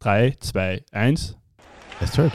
3, 2, 1. Let's start.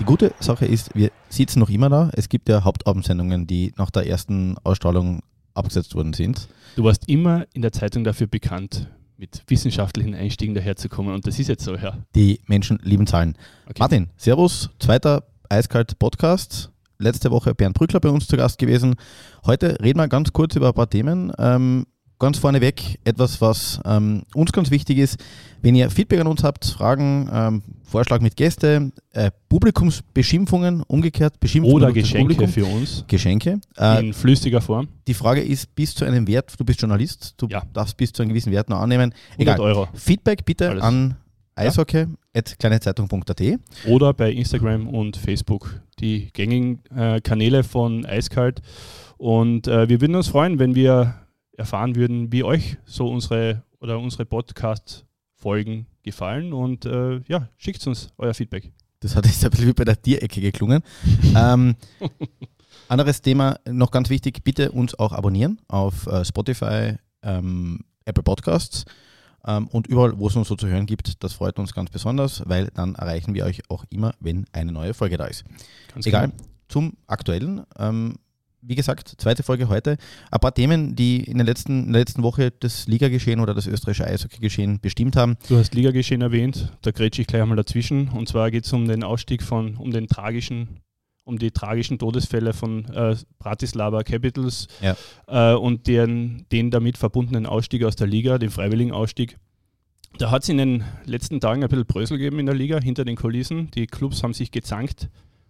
Die gute Sache ist, wir sitzen noch immer da. Es gibt ja Hauptabendsendungen, die nach der ersten Ausstrahlung abgesetzt worden sind. Du warst immer in der Zeitung dafür bekannt, mit wissenschaftlichen Einstiegen daherzukommen und das ist jetzt so, ja. Die Menschen lieben Zahlen. Okay. Martin, Servus, zweiter Eiskalt Podcast. Letzte Woche Bernd Brückler bei uns zu Gast gewesen. Heute reden wir ganz kurz über ein paar Themen. Ähm, ganz vorneweg etwas, was ähm, uns ganz wichtig ist. Wenn ihr Feedback an uns habt, Fragen, ähm, Vorschlag mit Gäste, äh, Publikumsbeschimpfungen, umgekehrt Beschimpfungen Oder Geschenke Publikum. für uns Geschenke. Äh, in flüssiger Form. die Frage ist, bis zu einem Wert, du bist Journalist, du Ja. darfst bis zu einem gewissen Wert noch annehmen. 100 Egal. Euro. Feedback bitte Alles. an eishockey.kleinezeitung.at. Oder bei Instagram und Facebook, die gängigen äh, Kanäle von Eiskalt. Und äh, wir würden uns freuen, wenn wir erfahren würden, wie euch so unsere oder unsere Podcast-Folgen gefallen. Und äh, ja, schickt uns euer Feedback. Das hat jetzt ein bisschen wie bei der Tierecke geklungen. ähm, anderes Thema, noch ganz wichtig, bitte uns auch abonnieren auf äh, Spotify, ähm, Apple Podcasts und überall, wo es uns so zu hören gibt. Das freut uns ganz besonders, weil dann erreichen wir euch auch immer, wenn eine neue Folge da ist. Ganz Egal, genau. zum Aktuellen. Ähm, wie gesagt, zweite Folge heute. Ein paar Themen, die in, den letzten, in der letzten Woche das Liga-Geschehen oder das österreichische Eishockey-Geschehen bestimmt haben. Du hast Ligageschehen erwähnt, da grätsche ich gleich einmal dazwischen. Und zwar geht es um den Ausstieg von, um den tragischen, um die tragischen Todesfälle von äh, Bratislava Capitals Ja. äh, und deren, den damit verbundenen Ausstieg aus der Liga, den freiwilligen Ausstieg. Da hat es in den letzten Tagen ein bisschen Brösel gegeben in der Liga, hinter den Kulissen. Die Clubs haben sich gezankt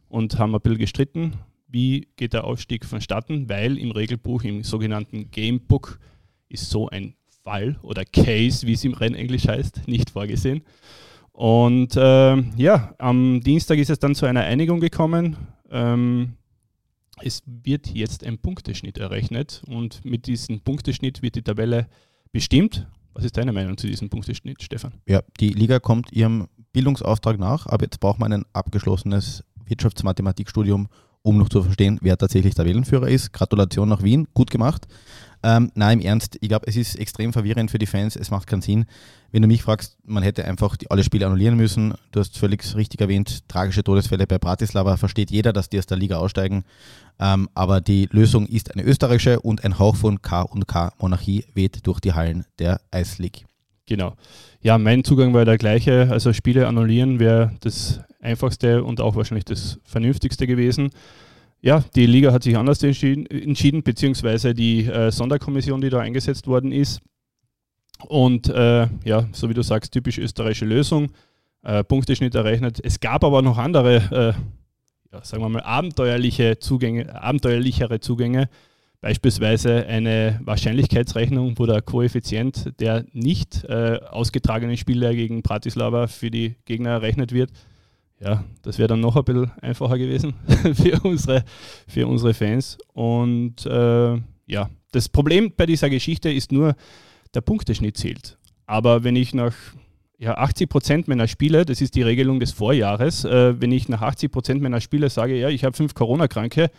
und haben ein bisschen gestritten. Wie geht der Ausstieg vonstatten? Weil im Regelbuch, im sogenannten Gamebook, ist so ein Fall oder Case, wie es im Rennenglisch heißt, nicht vorgesehen. Und ähm, ja, am Dienstag ist es dann zu einer Einigung gekommen. Ähm, es wird jetzt ein Punkteschnitt errechnet und mit diesem Punkteschnitt wird die Tabelle bestimmt. Was ist deine Meinung zu diesem Punkteschnitt, Stefan? Ja, die Liga kommt ihrem Bildungsauftrag nach, aber jetzt braucht man ein abgeschlossenes Wirtschaftsmathematikstudium, um noch zu verstehen, wer tatsächlich der Wellenführer ist. Gratulation nach Wien, gut gemacht. Ähm, nein, im Ernst, ich glaube, es ist extrem verwirrend für die Fans, es macht keinen Sinn. Wenn du mich fragst, man hätte einfach die, alle Spiele annullieren müssen. Du hast völlig richtig erwähnt, tragische Todesfälle bei Bratislava, versteht jeder, dass die aus der Liga aussteigen. Ähm, aber die Lösung ist eine österreichische und ein Hauch von K und K Monarchie weht durch die Hallen der Ice League. Genau. Ja, mein Zugang war der gleiche. Also Spiele annullieren wäre das einfachste und auch wahrscheinlich das vernünftigste gewesen. Ja, die Liga hat sich anders entschieden, entschieden beziehungsweise die äh, Sonderkommission, die da eingesetzt worden ist. Und äh, ja, so wie du sagst, typisch österreichische Lösung. Äh, Punkteschnitt errechnet. Es gab aber noch andere, äh, ja, sagen wir mal, abenteuerliche Zugänge, abenteuerlichere Zugänge. Beispielsweise eine Wahrscheinlichkeitsrechnung, wo der Koeffizient der nicht äh, ausgetragenen Spiele gegen Bratislava für die Gegner errechnet wird. Ja, das wäre dann noch ein bisschen einfacher gewesen für unsere, für unsere Fans. Und äh, ja, das Problem bei dieser Geschichte ist nur, der Punkteschnitt zählt. Aber wenn ich nach ja, 80 Prozent meiner Spiele, das ist die Regelung des Vorjahres, äh, wenn ich nach 80 Prozent meiner Spiele sage, ja, ich habe fünf Corona-Kranke,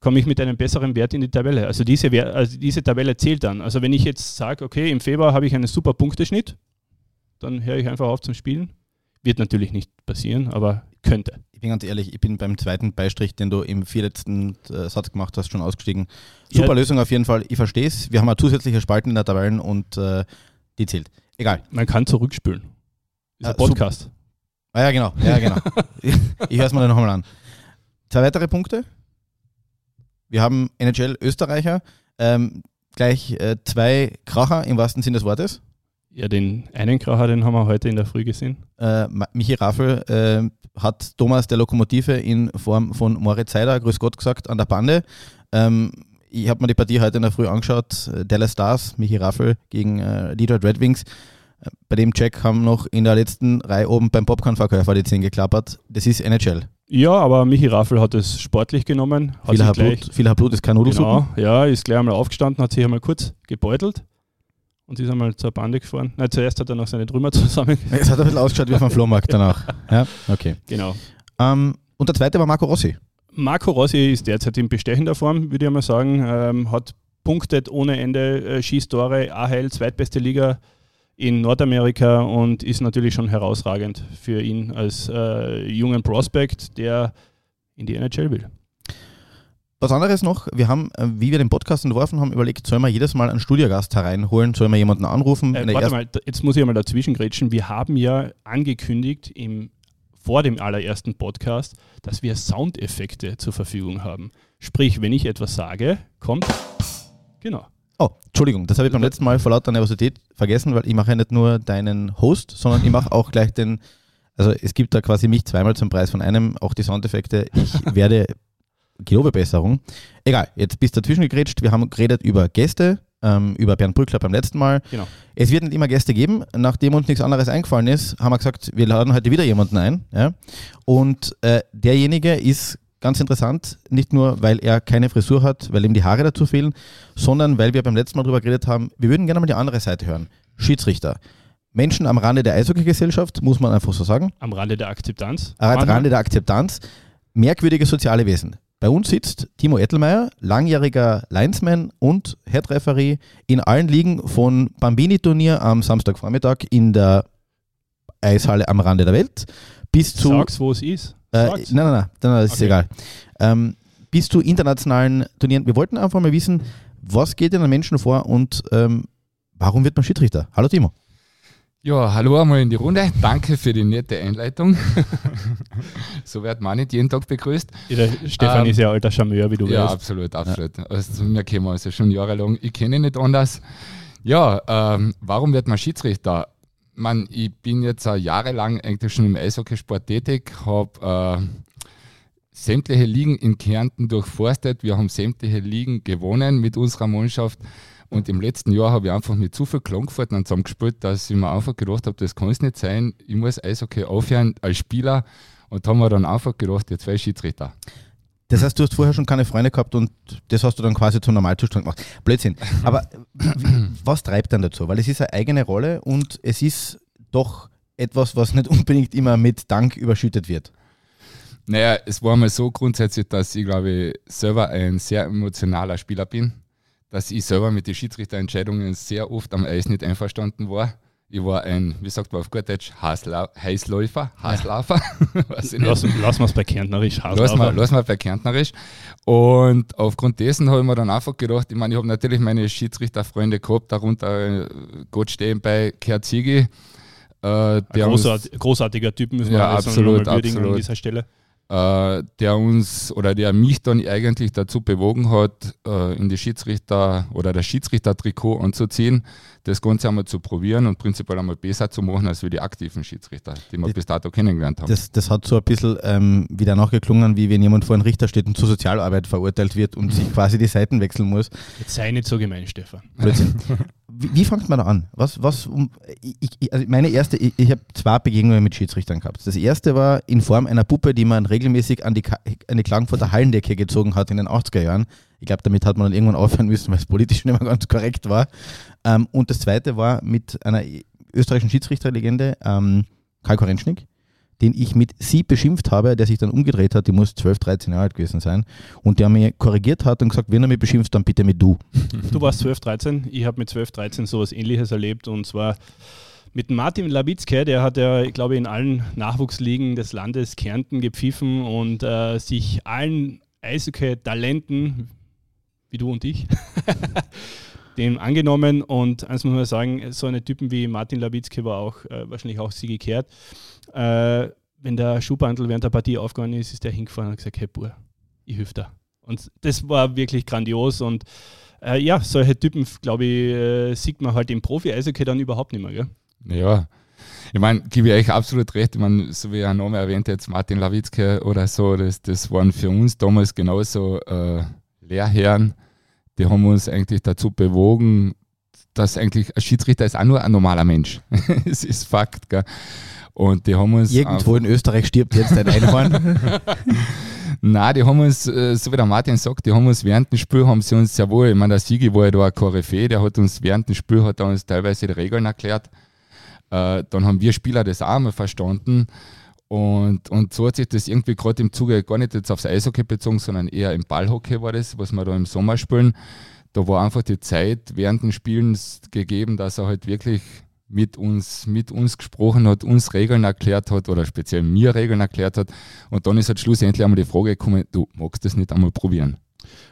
komme ich mit einem besseren Wert in die Tabelle. Also diese, also diese Tabelle zählt dann. Also wenn ich jetzt sage, okay, im Februar habe ich einen super Punkteschnitt, dann höre ich einfach auf zum Spielen. Wird natürlich nicht passieren, aber könnte. Ich bin ganz ehrlich, ich bin beim zweiten Beistrich, den du im vierletzten äh, Satz gemacht hast, schon ausgestiegen. Ja. Super Lösung auf jeden Fall. Ich verstehe es. Wir haben eine zusätzliche Spalten in der Tabellen und äh, die zählt. Egal. Man kann zurückspülen. Ist Ah, ein Podcast. Ah ja, genau. Ja, genau. ich ich höre es mir dann nochmal an. Zwei weitere Punkte. Wir haben NHL Österreicher. Ähm, gleich äh, zwei Kracher im wahrsten Sinne des Wortes. Ja, den einen Kracher, den haben wir heute in der Früh gesehen. Äh, Michi Raffel äh, hat Thomas der Lokomotive in Form von Moritz Seider, grüß Gott gesagt, an der Bande. Ähm, ich habe mir die Partie heute in der Früh angeschaut. Äh, Dallas Stars, Michi Raffel gegen äh, Detroit Red Wings. Äh, Bei dem Check haben noch in der letzten Reihe oben beim Popcorn-Verkäufer die Zehen geklappert. Das ist NHL. Ja, aber Michi Raffel hat es sportlich genommen. Hat Viel gleich, viel Haarblut ist kein Nudelsuppen. genau, ja, ist gleich einmal aufgestanden, hat sich einmal kurz gebeutelt und ist einmal zur Bande gefahren. Nein, zuerst hat er noch seine Trümmer zusammen. Es hat ein bisschen ausgeschaut wie auf dem Flohmarkt danach. Ja, okay. Genau. Ähm, und der zweite war Marco Rossi. Marco Rossi ist derzeit in bestechender Form, würde ich mal sagen. Ähm, hat punktet ohne Ende, äh, Schießtore, AHL, zweitbeste Liga in Nordamerika und ist natürlich schon herausragend für ihn als äh, jungen Prospect, der in die NHL will. Was anderes noch, wir haben, äh, wie wir den Podcast entworfen haben, überlegt, sollen wir jedes Mal einen Studiogast hereinholen, sollen wir jemanden anrufen? Äh, warte mal, jetzt muss ich einmal dazwischen grätschen. Wir haben ja angekündigt im, vor dem allerersten Podcast, dass wir Soundeffekte zur Verfügung haben. Sprich, wenn ich etwas sage, kommt. Genau. Oh, Entschuldigung, das habe ich beim letzten Mal vor lauter Nervosität vergessen, weil ich mache ja nicht nur deinen Host, sondern ich mache auch gleich den, also es gibt da quasi mich zweimal zum Preis von einem, auch die Soundeffekte. Ich werde Gelobebesserung. Egal, jetzt bist du dazwischen gegrätscht. Wir haben geredet über Gäste, ähm, über Bernd Brückler beim letzten Mal. Genau. Es wird nicht immer Gäste geben. Nachdem uns nichts anderes eingefallen ist, haben wir gesagt, wir laden heute wieder jemanden ein. Ja? Und äh, derjenige ist ganz interessant, nicht nur, weil er keine Frisur hat, weil ihm die Haare dazu fehlen, sondern weil wir beim letzten Mal darüber geredet haben, wir würden gerne mal die andere Seite hören. Schiedsrichter. Menschen am Rande der Eishockey-Gesellschaft, muss man einfach so sagen. Am Rande der Akzeptanz. Am Rande der Akzeptanz. Merkwürdige soziale Wesen. Bei uns sitzt Timo Ettelmeier, langjähriger Linesman und Head Referee in allen Ligen von Bambini-Turnier am Samstagvormittag in der Eishalle am Rande der Welt bis zu. Sag's, wo es ist. Äh, nein, nein, nein, nein, das ist okay. egal. Ähm, bis zu internationalen Turnieren. Wir wollten einfach mal wissen, was geht in den Menschen vor und ähm, warum wird man Schiedsrichter? Hallo Timo. Ja, hallo einmal in die Runde. Danke für die nette Einleitung. so wird man nicht jeden Tag begrüßt. Ja, Stefan ähm, ist ja alter Charmeur, wie du ja, weißt. Absolut, absolut. Ja. Also, wir kennen also schon jahrelang. Ich kenne ihn nicht anders. Ja, ähm, warum wird man Schiedsrichter? Man, ich bin jetzt uh, jahrelang eigentlich schon im Eishockeysport tätig, habe äh, sämtliche Ligen in Kärnten durchforstet. Wir haben sämtliche Ligen gewonnen mit unserer Mannschaft. Und im letzten Jahr habe ich einfach mit zu viel Klangfarten zusammengespielt, dass ich mir einfach gedacht habe, das kann es nicht sein. Ich muss Eishockey aufhören als Spieler. Und haben wir dann einfach gedacht, jetzt ich Schiedsrichter. Das heißt, du hast vorher schon keine Freunde gehabt und das hast du dann quasi zum Normalzustand gemacht. Blödsinn. Aber was treibt dann dazu? Weil es ist eine eigene Rolle und es ist doch etwas, was nicht unbedingt immer mit Dank überschüttet wird. Naja, es war mal so grundsätzlich, dass ich glaube selber ein sehr emotionaler Spieler bin dass ich selber mit den Schiedsrichterentscheidungen sehr oft am Eis nicht einverstanden war. Ich war ein, wie sagt man auf gut Deutsch, Heißläufer, Haslaufer. Ja. lass lass wir es bei Kärntnerisch, Lass mal, lass mal bei Kärntnerisch. Und aufgrund dessen habe ich mir dann einfach gedacht, ich meine, ich habe natürlich meine Schiedsrichterfreunde gehabt, darunter äh, Gott stehen bei Kurt Ziegi. Äh, Großart, großartiger Typ, müssen wir ja, absolut, absolut. an dieser Stelle äh, der uns oder der mich dann eigentlich dazu bewogen hat, äh, in die Schiedsrichter oder das Schiedsrichtertrikot anzuziehen, das Ganze einmal zu probieren und prinzipiell einmal besser zu machen als wir die aktiven Schiedsrichter, die wir das, bis dato kennengelernt haben. Das, das hat so ein bisschen ähm, wieder nachgeklungen, wie wenn jemand vor einem Richter steht und zur Sozialarbeit verurteilt wird und sich quasi die Seiten wechseln muss. Jetzt sei nicht so gemein, Stefan. wie, wie fängt man da an? Was, was, um, ich, also meine erste, ich, ich habe zwei Begegnungen mit Schiedsrichtern gehabt. Das erste war in Form einer Puppe, die man regelmäßig an die, an die Klagenfurter Hallendecke gezogen hat in den 80er Jahren. Ich glaube, damit hat man dann irgendwann aufhören müssen, weil es politisch nicht mehr ganz korrekt war. Ähm, und das zweite war mit einer österreichischen Schiedsrichterlegende, ähm, Karl Korenschnik, den ich mit sie beschimpft habe, der sich dann umgedreht hat, die muss 12, 13 Jahre alt gewesen sein, und der mir korrigiert hat und gesagt, wenn er mich beschimpft, dann bitte mit du. Du warst 12, 13, ich habe mit 12, 13 sowas ähnliches erlebt und zwar mit Martin Labitzke, der hat ja, ich glaube, in allen Nachwuchsligen des Landes Kärnten gepfiffen und äh, sich allen Eishockey-Talenten, wie du und ich, dem angenommen. Und eins muss man sagen, so eine Typen wie Martin Labitzke war auch äh, wahrscheinlich auch sie gekehrt. Äh, wenn der Schuhbandel während der Partie aufgegangen ist, ist der hingefahren und hat gesagt, hey Bur, ich hilf da. Und das war wirklich grandios und äh, ja, solche Typen, glaube ich, äh, sieht man halt im Profi-Eishockey dann überhaupt nicht mehr. Gell? Ja, ich meine, gebe ich euch absolut recht. Ich meine, so wie ein Name erwähnt, jetzt Martin Lawitzke oder so, das, das waren für uns damals genauso äh, Lehrherren. Die haben uns eigentlich dazu bewogen, dass eigentlich ein Schiedsrichter ist auch nur ein normaler Mensch. Es ist Fakt, gell? Und die haben uns. Irgendwo in Österreich stirbt jetzt ein Einhorn. Nein, die haben uns, äh, so wie der Martin sagt, die haben uns während dem Spiel, haben sie uns sehr wohl, ich meine, der Sigi war ja da ein Koryphäe, der hat uns während dem Spiel, hat er uns teilweise die Regeln erklärt. Äh, dann haben wir Spieler das auch mal verstanden. Und, und so hat sich das irgendwie gerade im Zuge gar nicht jetzt aufs Eishockey bezogen, sondern eher im Ballhockey war das, was wir da im Sommer spielen. Da war einfach die Zeit während den Spielen gegeben, dass er halt wirklich mit uns, mit uns gesprochen hat, uns Regeln erklärt hat oder speziell mir Regeln erklärt hat. Und dann ist halt schlussendlich einmal die Frage gekommen, du magst das nicht einmal probieren.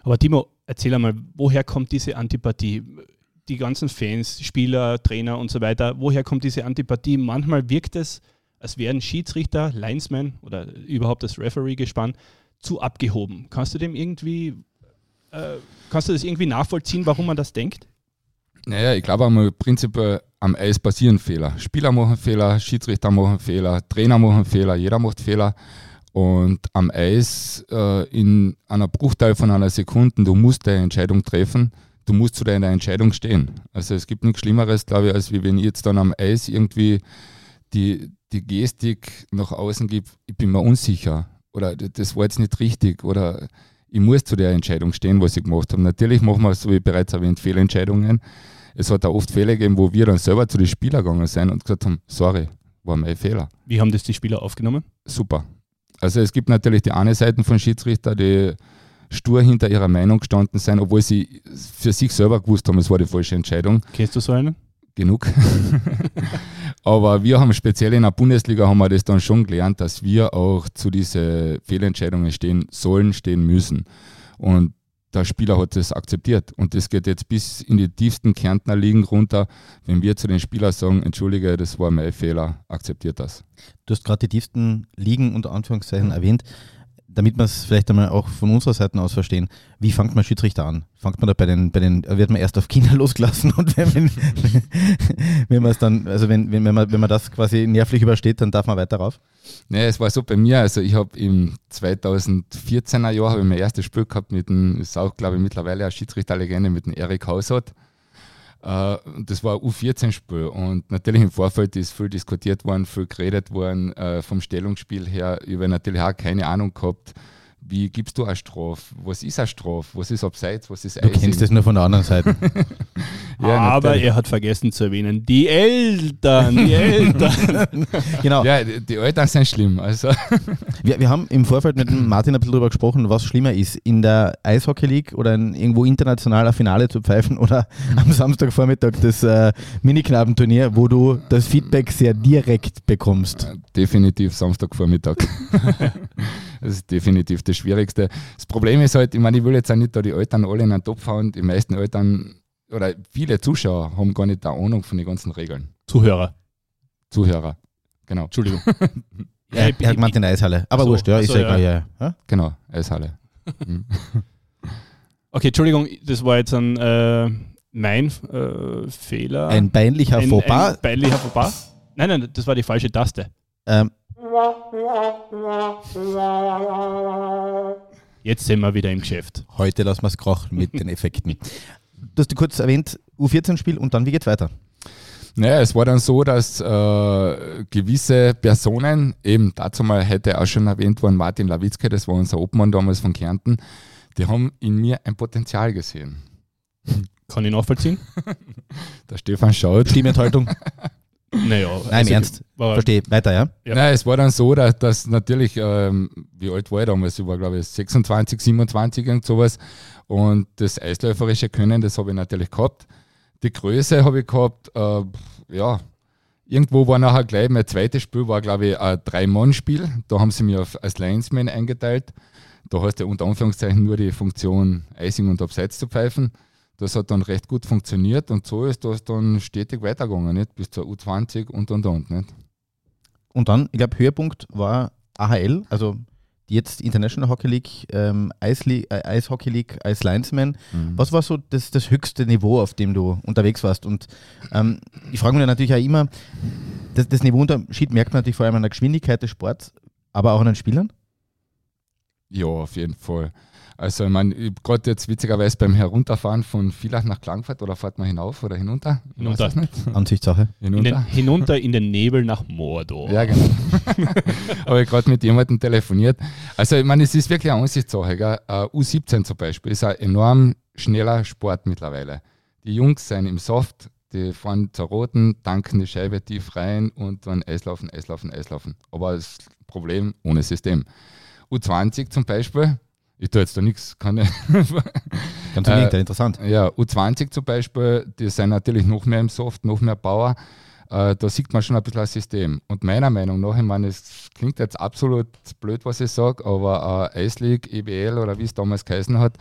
Aber Timo, erzähl einmal, woher kommt diese Antipathie? Die ganzen Fans, Spieler, Trainer und so weiter, woher kommt diese Antipathie? Manchmal wirkt es, als wären Schiedsrichter, Linesman oder überhaupt das Referee gespannt, zu abgehoben. Kannst du dem irgendwie, äh, kannst du das irgendwie nachvollziehen, warum man das denkt? Naja, ich glaube einmal prinzipiell am Eis passieren Fehler. Spieler machen Fehler, Schiedsrichter machen Fehler, Trainer machen Fehler, jeder macht Fehler. Und am Eis äh, in einer Bruchteil von einer Sekunde, du musst deine Entscheidung treffen, du musst zu deiner Entscheidung stehen. Also es gibt nichts Schlimmeres, glaube ich, als wie wenn ich jetzt dann am Eis irgendwie die, die Gestik nach außen gebe, ich bin mir unsicher oder das war jetzt nicht richtig oder ich muss zu der Entscheidung stehen, was ich gemacht habe. Natürlich machen wir, so wie bereits erwähnt, Fehlentscheidungen. Es hat auch oft Fehler gegeben, wo wir dann selber zu den Spielern gegangen sind und gesagt haben, sorry, war mein Fehler. Wie haben das die Spieler aufgenommen? Super. Also es gibt natürlich die eine Seite von Schiedsrichter, die stur hinter ihrer Meinung gestanden sind, obwohl sie für sich selber gewusst haben, es war die falsche Entscheidung. Kennst du so einen? Genug. Aber wir haben speziell in der Bundesliga haben wir das dann schon gelernt, dass wir auch zu diesen Fehlentscheidungen stehen sollen, stehen müssen. Und der Spieler hat das akzeptiert. Und das geht jetzt bis in die tiefsten Kärntner Ligen runter. Wenn wir zu den Spielern sagen, entschuldige, das war mein Fehler, akzeptiert das. Du hast gerade die tiefsten Ligen unter Anführungszeichen erwähnt damit wir es vielleicht einmal auch von unserer Seite aus verstehen, wie fängt man Schiedsrichter an? Fängt man da bei den, bei den, wird man erst auf Kinder losgelassen und wenn, wenn, wenn man es dann, also wenn, wenn, man, wenn man das quasi nervlich übersteht, dann darf man weiter rauf? Nee, es war so bei mir, also ich habe im 2014er Jahr habe ich mein erstes Spiel gehabt mit dem, ist auch glaube ich mittlerweile eine Schiedsrichterlegende, mit dem Erik Hausert. Äh, das war ein U14-Spiel und natürlich im Vorfeld ist viel diskutiert worden, viel geredet worden äh, vom Stellungsspiel her. Ich habe natürlich auch keine Ahnung gehabt, wie gibst du eine Strafe? Was ist eine Strafe? Was ist Abseits? Was ist Du Icing? kennst das nur von der anderen Seite. ja, Aber er hat vergessen zu erwähnen, die Eltern, die Eltern. genau. Ja, die, die Eltern sind schlimm. Also. wir, wir haben im Vorfeld mit Martin ein bisschen darüber gesprochen, was schlimmer ist, in der Eishockey League oder in irgendwo internationaler Finale zu pfeifen oder am Samstagvormittag das äh, Miniknabenturnier, wo du das Feedback sehr direkt bekommst. Definitiv Samstagvormittag. Das ist definitiv das Schwierigste. Das Problem ist halt, ich meine, ich will jetzt auch nicht da die Eltern alle in einen Topf hauen. Die meisten Eltern oder viele Zuschauer haben gar nicht eine Ahnung von den ganzen Regeln. Zuhörer. Zuhörer, genau. Entschuldigung. ja, er hat gemeint in der Eishalle. Aber so, wurscht, ja, ist ja, ja. ja. Genau, Eishalle. Mhm. okay, Entschuldigung, das war jetzt ein äh, mein äh, Fehler. Ein peinlicher Fauxpas. Ein peinlicher Fauxpas. Nein, nein, das war die falsche Taste. Ähm, Jetzt sind wir wieder im Geschäft. Heute lassen wir es krachen mit den Effekten. Du hast kurz erwähnt, U14-Spiel und dann, wie geht's weiter? Naja, es war dann so, dass äh, gewisse Personen, eben dazu mal hätte auch schon erwähnt worden, Martin Lawitzke, das war unser Obmann damals von Kärnten, die haben in mir ein Potenzial gesehen. Kann ich nachvollziehen? Der Stefan schaut. Stimmenthaltung. Naja, Nein, also, ernst. Verstehe. Weiter, ja? ja? Nein, es war dann so, dass, dass natürlich, ähm, wie alt war ich damals? Ich war, glaube ich, 26, 27 und sowas. Und das eisläuferische Können, das habe ich natürlich gehabt. Die Größe habe ich gehabt, äh, ja. Irgendwo war nachher gleich, mein zweites Spiel war, glaube ich, ein Drei-Mann-Spiel. Da haben sie mich auf, als Linesman eingeteilt. Da hast du unter Anführungszeichen nur die Funktion, Icing und Abseits zu pfeifen. Das hat dann recht gut funktioniert und so ist das dann stetig weitergegangen, nicht? bis zur U20 und und und. Nicht? Und dann, ich glaube, Höhepunkt war AHL, also jetzt International Hockey League, ähm, Eis, äh, Eishockey League als Linesman. Mhm. Was war so das, das höchste Niveau, auf dem du unterwegs warst? Und ähm, ich frage mich natürlich auch immer, das, das Niveauunterschied merkt man natürlich vor allem an der Geschwindigkeit des Sports, aber auch an den Spielern? Ja, auf jeden Fall. Also ich meine, gerade jetzt witzigerweise beim Herunterfahren von Villach nach Klangfurt oder fährt man hinauf oder hinunter? Hinunter. Ansichtssache. Hinunter. In den, hinunter in den Nebel nach Mordor. Ja, genau. Habe ich gerade mit jemandem telefoniert. Also ich meine, es ist wirklich eine Ansichtssache. Gell? Uh, U17 zum Beispiel ist ein enorm schneller Sport mittlerweile. Die Jungs sind im Soft die fahren zur Roten, tanken die Scheibe tief rein und dann Eislaufen, Eislaufen, Eislaufen. Aber das Problem ohne System. U20 zum Beispiel, ich tue jetzt da nichts, kann ich. Ganz im Gegenteil, interessant. Ja, U20 zum Beispiel, die sind natürlich noch mehr im Soft, noch mehr Power. Äh, da sieht man schon ein bisschen das System. Und meiner Meinung nach, ich meine, es klingt jetzt absolut blöd, was ich sage, aber äh, Ice League, EBL oder wie es damals geheißen hat,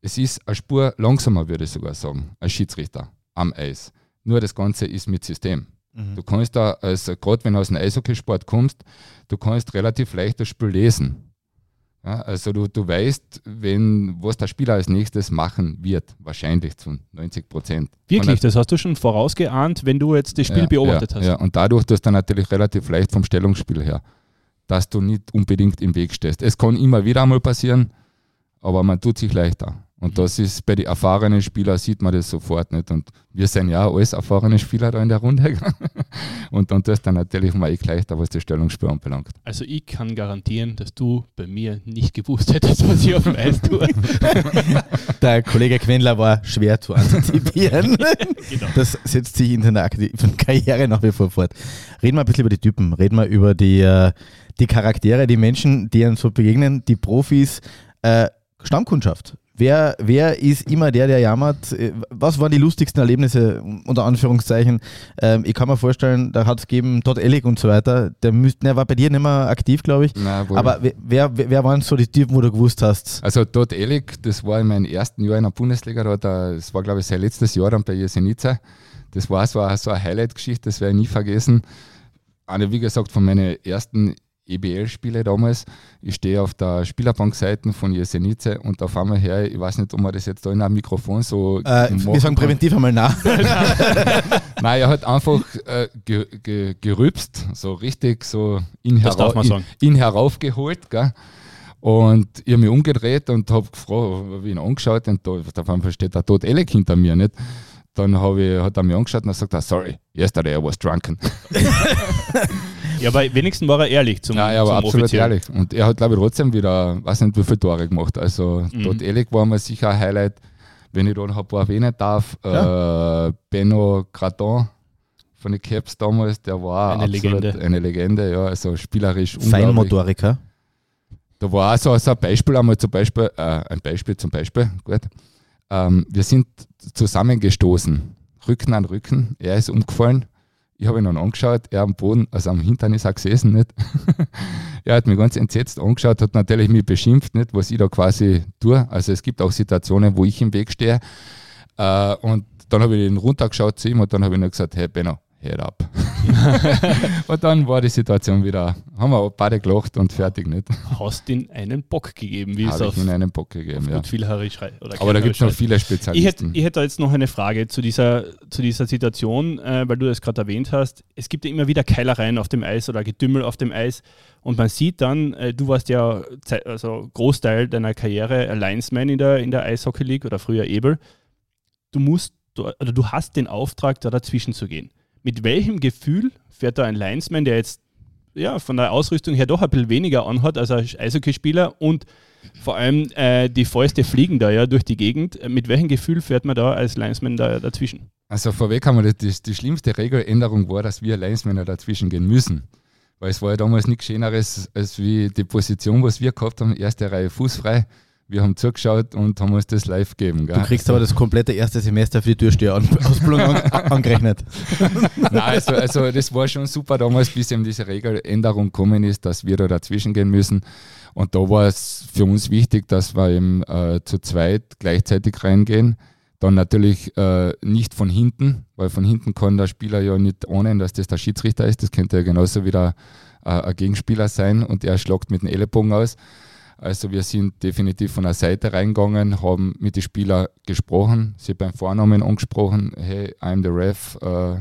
es ist eine Spur langsamer, würde ich sogar sagen, als Schiedsrichter am Eis. Nur das Ganze ist mit System. Mhm. Du kannst da, also gerade wenn du aus dem Eishockeysport kommst, du kannst relativ leicht das Spiel lesen. Ja, also du, du weißt, wenn, was der Spieler als nächstes machen wird, wahrscheinlich zu 90 Prozent. Wirklich, das hast du schon vorausgeahnt, wenn du jetzt das Spiel ja, beobachtet ja, hast. Ja, und dadurch, dass dann natürlich relativ leicht vom Stellungsspiel her, dass du nicht unbedingt im Weg stehst. Es kann immer wieder einmal passieren, aber man tut sich leichter. Und das ist bei den erfahrenen Spielern sieht man das sofort nicht. Und wir sind ja alles erfahrene Spieler da in der Runde. und dann tust dann natürlich mal ich leichter, was das Stellungsspiel anbelangt. Also ich kann garantieren, dass du bei mir nicht gewusst hättest, was ich auf dem Eis tue. der Kollege Quendler war schwer zu antizipieren. genau. Das setzt sich in seiner aktiven Karriere nach wie vor fort. Reden wir ein bisschen über die Typen, reden wir über die, äh, die Charaktere, die Menschen, die uns so begegnen, die Profis. Äh, Stammkundschaft. Wer, wer ist immer der, der jammert? Äh, was waren die lustigsten Erlebnisse, unter Anführungszeichen? Ähm, ich kann mir vorstellen, da hat es gegeben Todd Ellig und so weiter. Der, müsst, der war bei dir nicht mehr aktiv, glaube ich. Nein, Aber wer, wer, wer waren so die Typen, wo du gewusst hast? Also Todd Ellig, das war in meinem ersten Jahr in der Bundesliga. Da das war, glaube ich, sein letztes Jahr dann bei Jesenica. Das war so, so eine Highlight-Geschichte, das werde ich nie vergessen. Eine, wie gesagt, von meinen ersten EBL-Spiele damals. Ich stehe auf der Spielerbankseite von Jesenice und auf einmal her, ich weiß nicht, ob man das jetzt da in einem Mikrofon so. Äh, wir sagen präventiv einmal nach. Nein, er hat einfach äh, ge, ge, gerübst, so richtig so in, hera in, in heraufgeholt. Gell? Und ich habe mich umgedreht und habe gefragt, habe ihn angeschaut und da, auf einmal steht der Tod Elek hinter mir. Nicht? Dann ich, hat er mich angeschaut und sagt, sorry, yesterday I was drunken. Ja, aber wenigstens war er ehrlich zum Ja, er war absolut Offiziell. ehrlich. Und er hat, glaube ich, trotzdem wieder, weiß nicht, wie viele Tore gemacht. Also mhm. dort ehrlich war mir sicher ein Highlight. Wenn ich da noch ein paar erwähnen darf, ja. äh, Benno Graton von den Caps damals, der war eine Legende. Eine Legende, ja, also spielerisch Feinmotoriker. Da war auch so, so ein Beispiel einmal zum Beispiel, äh, ein Beispiel zum Beispiel, gut. Ähm, wir sind zusammengestoßen, Rücken an Rücken, er ist umgefallen ich habe ihn dann angeschaut, er am Boden, also am Hintern ist er gesessen, nicht? er hat mich ganz entsetzt angeschaut, hat natürlich mich beschimpft, nicht, was ich da quasi tue. Also es gibt auch Situationen, wo ich im Weg stehe. Äh, und dann habe ich ihn runtergeschaut zu ihm und dann habe ich ihm gesagt, hey Benno, head up. und dann war die Situation wieder, haben wir beide gelacht und fertig nicht. Hast ihn einen Bock gegeben, wie es auf, ihn einen Bock gegeben, ja. Viel Aber da gibt es noch viele Spezialisten. Ich hätte, ich hätte jetzt noch eine Frage zu dieser, zu dieser Situation, äh, weil du das gerade erwähnt hast. Es gibt ja immer wieder Keilereien auf dem Eis oder Getümmel auf dem Eis und man sieht dann, äh, du warst ja also Großteil deiner Karriere Linesman in der, in der Eishockey League oder früher Ebel. Du musst, oder du hast den Auftrag, da dazwischen zu gehen mit welchem Gefühl fährt da ein Linesman, der jetzt ja, von der Ausrüstung her doch ein bisschen weniger anhat als ein Eishockeyspieler und vor allem äh, die Fäuste fliegen da ja durch die Gegend. Mit welchem Gefühl fährt man da als Linesman da dazwischen? Also vorweg haben wir das, die, die schlimmste Regeländerung war, dass wir Linesmänner dazwischen gehen müssen. Weil es war ja damals nichts Schöneres als wie die Position, was wir gehabt haben, erste Reihe fußfrei wir haben zugeschaut und haben uns das live gegeben. Gell? Du kriegst aber das komplette erste Semester für die Türsteherausbildung an, angerechnet. Nein, also, also das war schon super damals, bis eben diese Regeländerung gekommen ist, dass wir da dazwischen gehen müssen. Und da war es für uns wichtig, dass wir eben äh, zu zweit gleichzeitig reingehen. Dann natürlich äh, nicht von hinten, weil von hinten kann der Spieler ja nicht ahnen, dass das der Schiedsrichter ist. Das könnte ja genauso wieder äh, ein Gegenspieler sein und er schlagt mit dem Ellenbogen aus. Also wir sind definitiv von der Seite reingegangen, haben mit den Spielern gesprochen, sie beim Vornamen angesprochen, hey, I'm the ref, uh,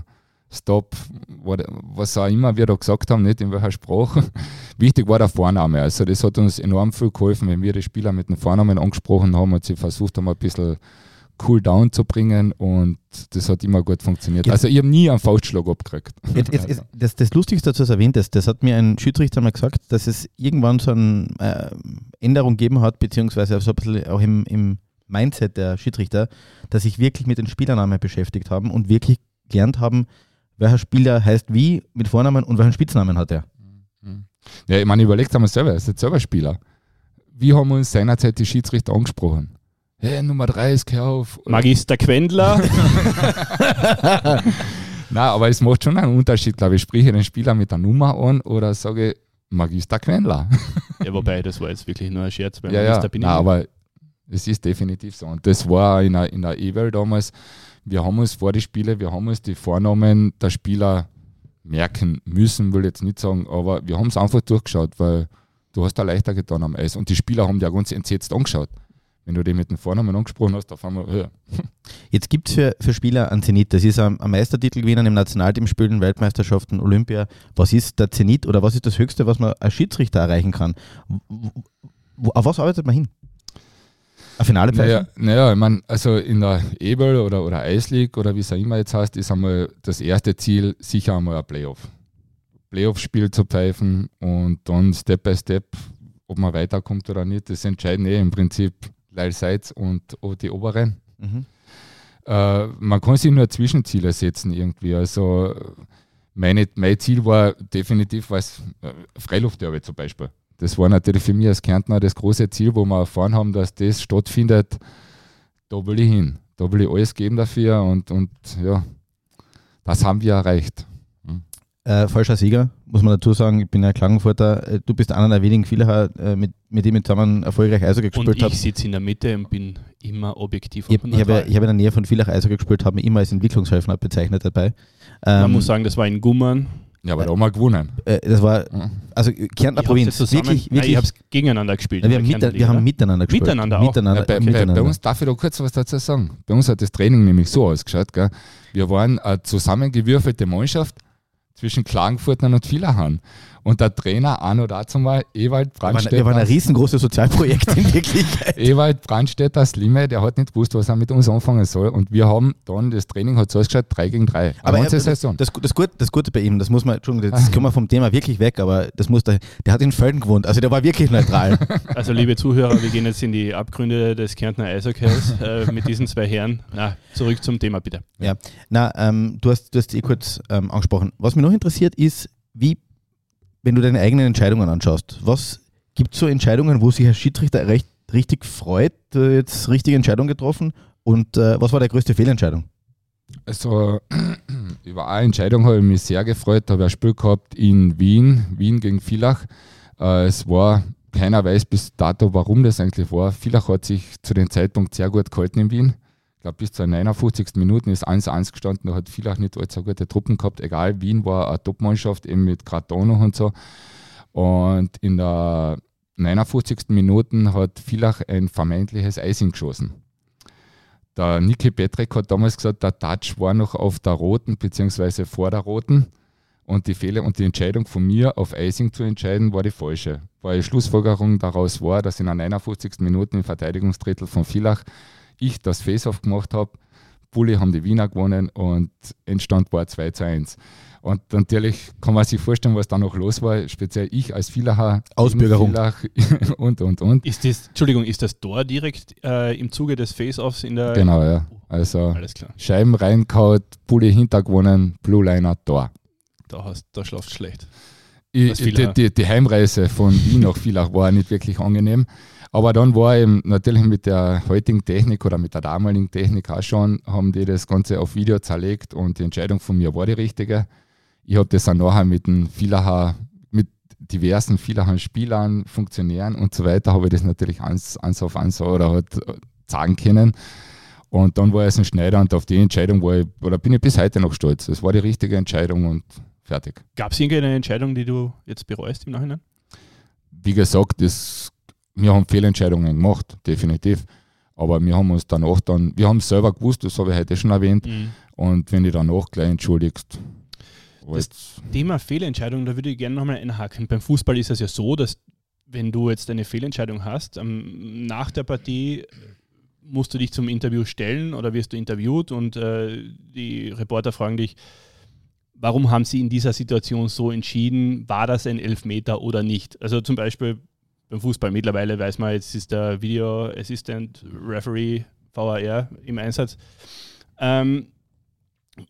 stop, was auch immer wir da gesagt haben, nicht in welcher Sprache. Wichtig war der Vorname. Also das hat uns enorm viel geholfen, wenn wir die Spieler mit dem Vornamen angesprochen haben und sie versucht haben, ein bisschen cool down zu bringen und das hat immer gut funktioniert. Jetzt, also ich habe nie einen Faustschlag abgekriegt. Jetzt, jetzt, jetzt, das, das Lustigste, dass du es erwähnt hast, das hat mir ein Schiedsrichter mal gesagt, dass es irgendwann so eine äh, Änderung gegeben hat, beziehungsweise so ein bisschen auch im, im Mindset der Schiedsrichter, dass sich wirklich mit den Spielernamen beschäftigt haben und wirklich gelernt haben, welcher Spieler heißt wie mit Vornamen und welchen Spitznamen hat er. Mhm. Ja, ich meine, überlegt einmal selber, er ist jetzt selber Spieler. Wie haben uns seinerzeit die Schiedsrichter angesprochen? Hey, Nummer 3 ist auf. Magister Quendler. Nein, aber es macht schon einen Unterschied, glaube ich. Spreche den Spieler mit der Nummer an oder sage Magister Quendler. ja, wobei, das war jetzt wirklich nur ein Scherz. Weil ja, Magister ja. bin ich Nein, aber es ist definitiv so. Und das war in der, in der E-Welt damals. Wir haben uns vor die Spiele, wir haben uns die Vornamen der Spieler merken müssen, will ich jetzt nicht sagen, aber wir haben es einfach durchgeschaut, weil du hast da leichter getan am Eis. Und die Spieler haben ja ganz entsetzt angeschaut wenn du den mit dem Vornamen angesprochen hast, auf einmal, ja. Jetzt gibt es für, für Spieler einen Zenit. Das ist ein, ein Meistertitel gewinnen im Nationalteam spielen, Weltmeisterschaften, Olympia. Was ist der Zenit oder was ist das Höchste, was man als Schiedsrichter erreichen kann? Wo, auf was arbeitet man hin? Ein Finale naja, naja, ich meine, also in der Ebel oder, oder Ice League oder wie es auch immer jetzt heißt, ist einmal das erste Ziel sicher einmal ein Playoff. Playoff-Spiel zu pfeifen und dann Step by Step, ob man weiterkommt oder nicht, das entscheiden eh im Prinzip Leilseits und die oberen. Mhm. Äh, man kann sich nur Zwischenziele setzen irgendwie. Also meine, mein Ziel war definitiv was äh, Freiluftderby zum Beispiel. Das war natürlich für mich als Kärntner das große Ziel, wo wir erfahren haben, dass das stattfindet. Da will ich hin. Da will ich alles geben dafür und, und ja, das haben wir erreicht. Äh, falscher Sieger, muss man dazu sagen. Ich bin ja Klagenfurter. Äh, du bist einer der wenigen Villacher, äh, mit, mit dem ich zusammen erfolgreich Eishockey gespielt habe. ich sitze in der Mitte und bin immer objektiv. Ich, ich habe ich hab in der Nähe von Villach Eishockey gespielt, habe mich immer als Entwicklungshelfer bezeichnet dabei. Ähm, man muss sagen, das war in Gummern. Ja, aber da haben wir gewonnen. Äh, das war, also Kärntner Provinz, wirklich, wirklich. Nein, ich habe es gegeneinander gespielt. Ja, wir, haben mit, wir haben miteinander gespielt. Miteinander auch. Miteinander, ja, bei, miteinander. Bei, bei, uns darf ich da kurz was dazu sagen. Bei uns hat das Training nämlich so ausgeschaut. Gell? Wir waren eine zusammengewürfelte Mannschaft, zwischen Klagenfurtern und Villahan. Und der Trainer Arno dazu mal, Ewald Brandstätter. Wir waren ein riesengroßes Sozialprojekt in Wirklichkeit. Ewald Brandstätter Slimme, der hat nicht gewusst, was er mit uns anfangen soll. Und wir haben dann, das Training hat so ausgeschaut, 3 gegen 3. Aber er, das, das, das, Gute, das Gute bei ihm, das muss man, Entschuldigung, das kommen wir vom Thema wirklich weg, aber das muss der, der hat in Felden gewohnt, also der war wirklich neutral. Also liebe Zuhörer, wir gehen jetzt in die Abgründe des Kärntner Eishockeys äh, mit diesen zwei Herren. Na, zurück zum Thema bitte. Ja, na, ähm, du hast, du hast eh kurz ähm, angesprochen. Was mich noch interessiert ist, wie wenn du deine eigenen Entscheidungen anschaust, was gibt es so Entscheidungen, wo sich Herr Schiedsrichter recht, richtig freut, äh, jetzt richtige Entscheidung getroffen? Und äh, was war der größte Fehlentscheidung? Also über eine Entscheidung habe ich mich sehr gefreut. Da habe ich ein Spiel gehabt in Wien, Wien gegen Villach. Äh, es war, keiner weiß bis dato, warum das eigentlich war. Villach hat sich zu dem Zeitpunkt sehr gut gehalten in Wien glaube, bis zur 59. Minute ist 1-1 gestanden. Da hat vielleicht nicht allzu gute Truppen gehabt. Egal, Wien war eine Top-Mannschaft, eben mit Gratono und so. Und in der 59. Minute hat Villach ein vermeintliches Eising geschossen. Der Niki Petrek hat damals gesagt, der Touch war noch auf der roten bzw. vor der roten. Und die Fehler und die Entscheidung von mir, auf Eising zu entscheiden, war die falsche. Weil die Schlussfolgerung daraus war, dass in der 59. Minute im Verteidigungsdrittel von Villach ich das Face-Off gemacht habe. Bulli haben die Wiener gewonnen und Endstand war 2 zu 1. Und natürlich kann man sich vorstellen, was da noch los war, speziell ich als Villacher. Ausbürgerung. Villach und, und, und. Ist das, Entschuldigung, ist das Tor direkt äh, im Zuge des Face-Offs in der. Genau, ja. Also Scheiben reinkaut, Bulli hintergewonnen, Blue Liner, Tor. Da, hast, da schlaft schlecht. Ich, die, die, die, Heimreise von Wien nach Villach war nicht wirklich angenehm. Aber dann war eben natürlich mit der heutigen Technik oder mit der damaligen Technik auch schon, haben die das Ganze auf Video zerlegt und die Entscheidung von mir war die richtige. Ich habe das dann nachher mit den Villacher, mit diversen Villacher Spielern, Funktionären und so weiter, habe ich das natürlich eins, eins auf eins oder halt sagen können. Und dann war es ein Schneider und auf die Entscheidung war ich, oder bin ich bis heute noch stolz. Das war die richtige Entscheidung und fertig. Gab es irgendeine Entscheidung, die du jetzt bereust im Nachhinein? Wie gesagt, das wir haben Fehlentscheidungen gemacht, definitiv. Aber wir haben uns danach dann, wir haben es selber gewusst, das habe ich heute schon erwähnt. Mhm. Und wenn du danach gleich entschuldigst. Das Thema Fehlentscheidung, da würde ich gerne nochmal einhaken. Beim Fußball ist es ja so, dass wenn du jetzt eine Fehlentscheidung hast, nach der Partie musst du dich zum Interview stellen oder wirst du interviewt und äh, die Reporter fragen dich, warum haben sie in dieser Situation so entschieden, war das ein Elfmeter oder nicht? Also zum Beispiel beim Fußball. Mittlerweile weiß man, jetzt ist der Video Assistant Referee VAR im Einsatz. Ähm,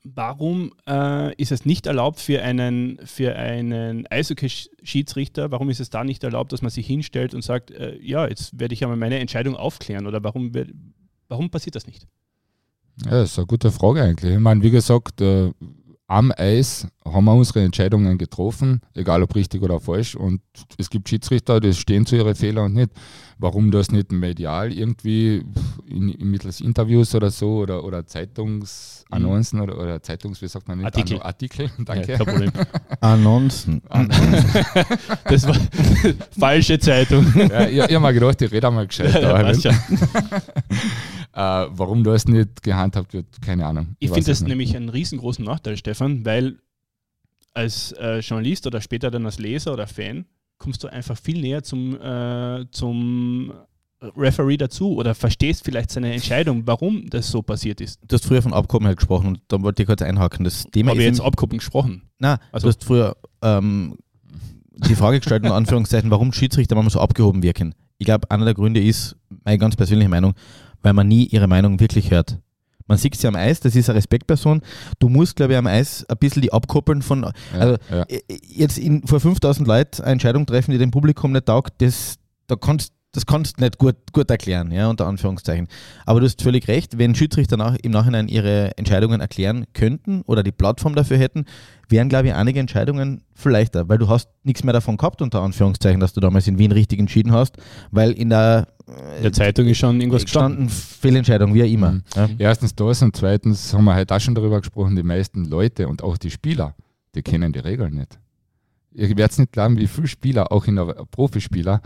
warum äh, ist es nicht erlaubt für einen, für einen Eishockey-Schiedsrichter, warum ist es da nicht erlaubt, dass man sich hinstellt und sagt, äh, ja, jetzt werde ich einmal meine Entscheidung aufklären oder warum, warum passiert das nicht? Ja, das ist eine gute Frage eigentlich. Ich meine, wie gesagt, äh, am Eis haben wir unsere Entscheidungen getroffen, egal ob richtig oder falsch. Und es gibt Schiedsrichter, die stehen zu ihren Fehlern und nicht. Warum das nicht medial irgendwie in, in mittels Interviews oder so oder, oder Zeitungsannoncen mhm. oder, oder Zeitungs, wie sagt man nicht? Artikel. Anno, Artikel, danke. Ja, kein Problem. Annoncen. das war falsche Zeitung. Ja, ich, ich habe mir gedacht, ich rede einmal gescheit. Ja, Äh, warum das nicht gehandhabt wird, keine Ahnung. Ich, ich finde das nicht. nämlich einen riesengroßen Nachteil, Stefan, weil als äh, Journalist oder später dann als Leser oder Fan kommst du einfach viel näher zum, äh, zum Referee dazu oder verstehst vielleicht seine Entscheidung, warum das so passiert ist. Du hast früher von Abkommen halt gesprochen und da wollte ich kurz einhaken. Das Thema Habe ich jetzt Abkommen gesprochen? Nein, also, du hast früher ähm, die Frage gestellt, in Anführungszeichen, warum Schiedsrichter manchmal so abgehoben wirken. Ich glaube, einer der Gründe ist, meine ganz persönliche Meinung, weil man nie ihre Meinung wirklich hört. Man sieht sie am Eis, das ist eine Respektperson. Du musst, glaube ich, am Eis ein bisschen die abkoppeln von. also ja. jetzt in, vor 5000 Leuten eine Entscheidung treffen, die dem Publikum nicht taugt, das, da kannst das kannst du nicht gut, gut erklären, ja, unter Anführungszeichen. Aber du hast völlig recht, wenn Schiedsrichter nach, im Nachhinein ihre Entscheidungen erklären könnten oder die Plattform dafür hätten, wären, glaube ich, einige Entscheidungen viel leichter, weil du hast nichts mehr davon gehabt, unter Anführungszeichen, dass du damals in Wien richtig entschieden hast, weil in der, in der Zeitung ist schon irgendwas gestanden. Fehlentscheidung, wie auch immer. Mhm. Ja. Erstens das und zweitens haben wir heute auch schon darüber gesprochen, die meisten Leute und auch die Spieler, die kennen die Regeln nicht. Ihr werdet nicht glauben, wie viele Spieler, auch in der Profispieler,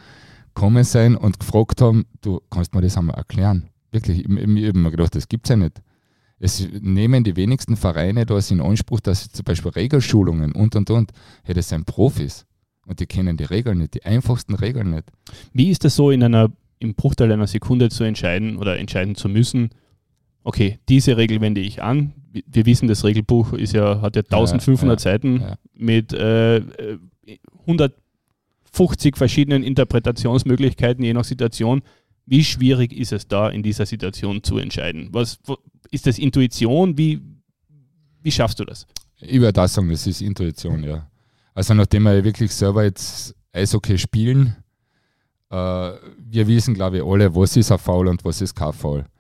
gekommen sein und gefragt haben, du kannst mir das einmal erklären. Wirklich, ich, ich habe mir gedacht, das gibt es ja nicht. Es nehmen die wenigsten Vereine das in Anspruch, dass sie zum Beispiel Regelschulungen und und und, hey, das sind Profis und die kennen die Regeln nicht, die einfachsten Regeln nicht. Wie ist das so in einer, im Bruchteil einer Sekunde zu entscheiden oder entscheiden zu müssen, okay, diese Regel wende ich an. Wir wissen, das Regelbuch ist ja, hat ja 1500 ja, ja, Seiten ja. mit äh, 100 50 verschiedenen Interpretationsmöglichkeiten je nach Situation. Wie schwierig ist es da in dieser Situation zu entscheiden? Was ist das Intuition? Wie, wie schaffst du das? Ich würde auch sagen, das ist Intuition, ja. Also nachdem wir wirklich selber jetzt Eishockey spielen, äh, wir wissen, glaube ich, alle, was ist ein Foul und was ist kein Foul.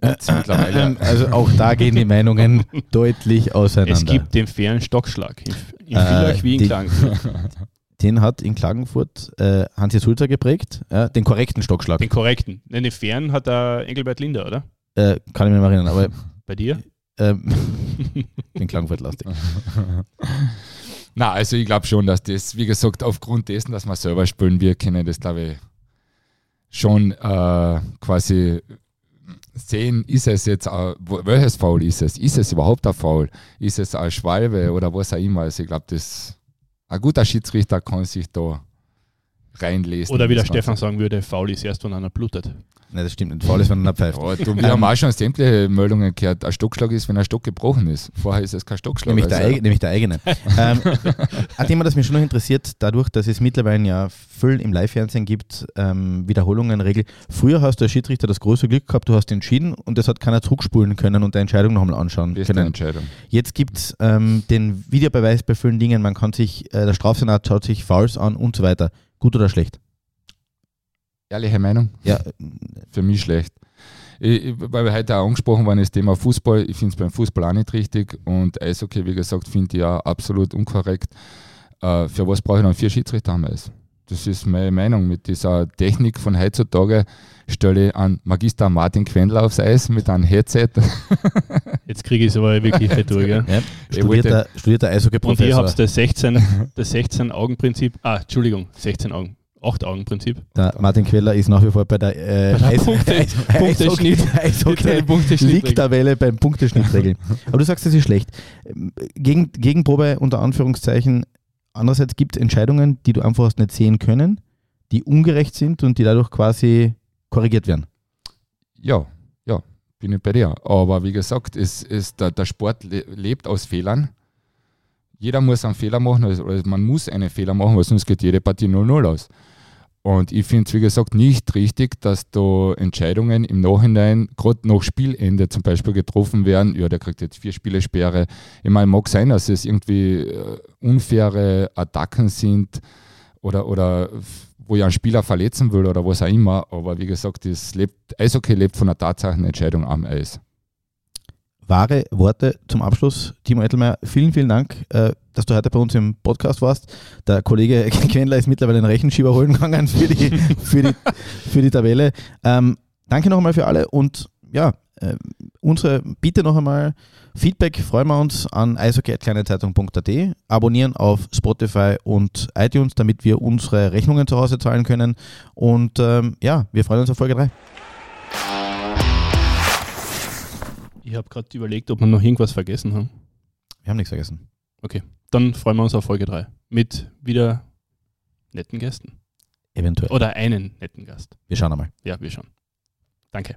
Also auch da gehen die Meinungen deutlich auseinander. Es gibt den fairen Stockschlag in, in äh, wie in Klagenfurt den hat in Klagenfurt äh, Hansi Sulzer geprägt, ja, den korrekten Stockschlag. Den korrekten. Ne, den fairen hat der Engelbert Linder, oder? Äh, kann ich mich noch erinnern, aber. Bei dir? Ähm, den Klagenfurt lastig. Na, also ich glaube schon, dass das, wie gesagt, aufgrund dessen, dass wir selber spielen, wir können das, glaube ich, schon äh, quasi sehen, ist es jetzt, äh, welches Foul ist es? Ist es überhaupt ein Foul? Ist es ein Schwalbe oder was auch immer? Also ich glaube, das ein guter Schiedsrichter kann sich da reinlesen. Oder wie der Stefan sagen würde, faul ist erst, wenn einer blutet. Nein, das stimmt nicht. Faul ist, wenn einer pfeift. Oh, du, wir haben auch schon sämtliche Meldungen gehört. Ein Stockschlag ist, wenn ein Stock gebrochen ist. Vorher ist es kein Stockschlag. Nämlich, also. der, nämlich der eigene. ähm, ein Thema, das mich schon noch interessiert, dadurch, dass es mittlerweile ja viel im Live-Fernsehen gibt, ähm, Wiederholungen, Regel. Früher hast du als Schiedsrichter das große Glück gehabt, du hast entschieden und das hat keiner zurückspulen können und die Entscheidung nochmal anschauen Beste können. Entscheidung. Jetzt gibt es ähm, den Videobeweis bei vielen Dingen. Man kann sich, äh, der Strafsenat schaut sich Fouls an und so weiter. Gut oder schlecht? Ehrliche Meinung? Ja. Für mich schlecht. Ich, weil wir heute auch angesprochen waren, das Thema Fußball. Ich finde es beim Fußball auch nicht richtig und Eishockey, wie gesagt, finde ich auch absolut unkorrekt. Äh, für was brauche ich dann vier Schiedsrichter am Eis? Das ist meine Meinung. Mit dieser Technik von heutzutage stelle ich an Magister Martin Quendler aufs Eis mit einem Headset. Jetzt kriege ich es aber wirklich nicht durch. Ja. Ja. Studierter, studierter Eishockey-Professor. Und ihr habt das 16, das 16 Augen-Prinzip. Ah, Entschuldigung, 16 Augen. Acht-Augen-Prinzip. Der Martin Queller ist nach wie vor bei der, äh, bei der Punkte, Eis, Punkteschnitt, Eishockey, Punkteschnitt beim Punkteschnittregeln. Aber du sagst, das ist schlecht. Gegen, Gegenprobe unter Anführungszeichen. Andererseits gibt es Entscheidungen, die du einfach nicht sehen können, die ungerecht sind und die dadurch quasi korrigiert werden. Ja, ja, bin ich bei dir. Aber wie gesagt, es, es, der, der Sport lebt aus Fehlern jeder muss einen Fehler machen, also man muss einen Fehler machen, weil sonst geht jede Partie 0-0 aus. Und ich finde es, wie gesagt, nicht richtig, dass da Entscheidungen im Nachhinein, gerade nach Spielende zum Beispiel, getroffen werden. Ja, der kriegt jetzt vier Spiele Sperre. Ich meine, mag sein, dass es irgendwie äh, unfaire Attacken sind oder, oder wo ich einen Spieler verletzen will oder was auch immer. Aber wie gesagt, das lebt, Eishockey lebt von der Tatsachenentscheidung am Eis wahre Worte zum Abschluss. Timo Ettelmeier, vielen, vielen Dank, äh, dass du heute bei uns im Podcast warst. Der Kollege Quendler ist mittlerweile einen Rechenschieber holen gegangen für die, für die, für die Tabelle. Ähm, danke noch einmal für alle und ja, äh, unsere Bitte noch einmal, Feedback freuen wir uns an eishockey.kleinezeitung.at, abonnieren auf Spotify und iTunes, damit wir unsere Rechnungen zu Hause zahlen können und ähm, ja, wir freuen uns auf Folge 3. Ich habe gerade überlegt, ob wir noch irgendwas vergessen haben. Wir haben nichts vergessen. Okay, dann freuen wir uns auf Folge 3 mit wieder netten Gästen. Eventuell. Oder einen netten Gast. Wir schauen einmal. Ja, wir schauen. Danke.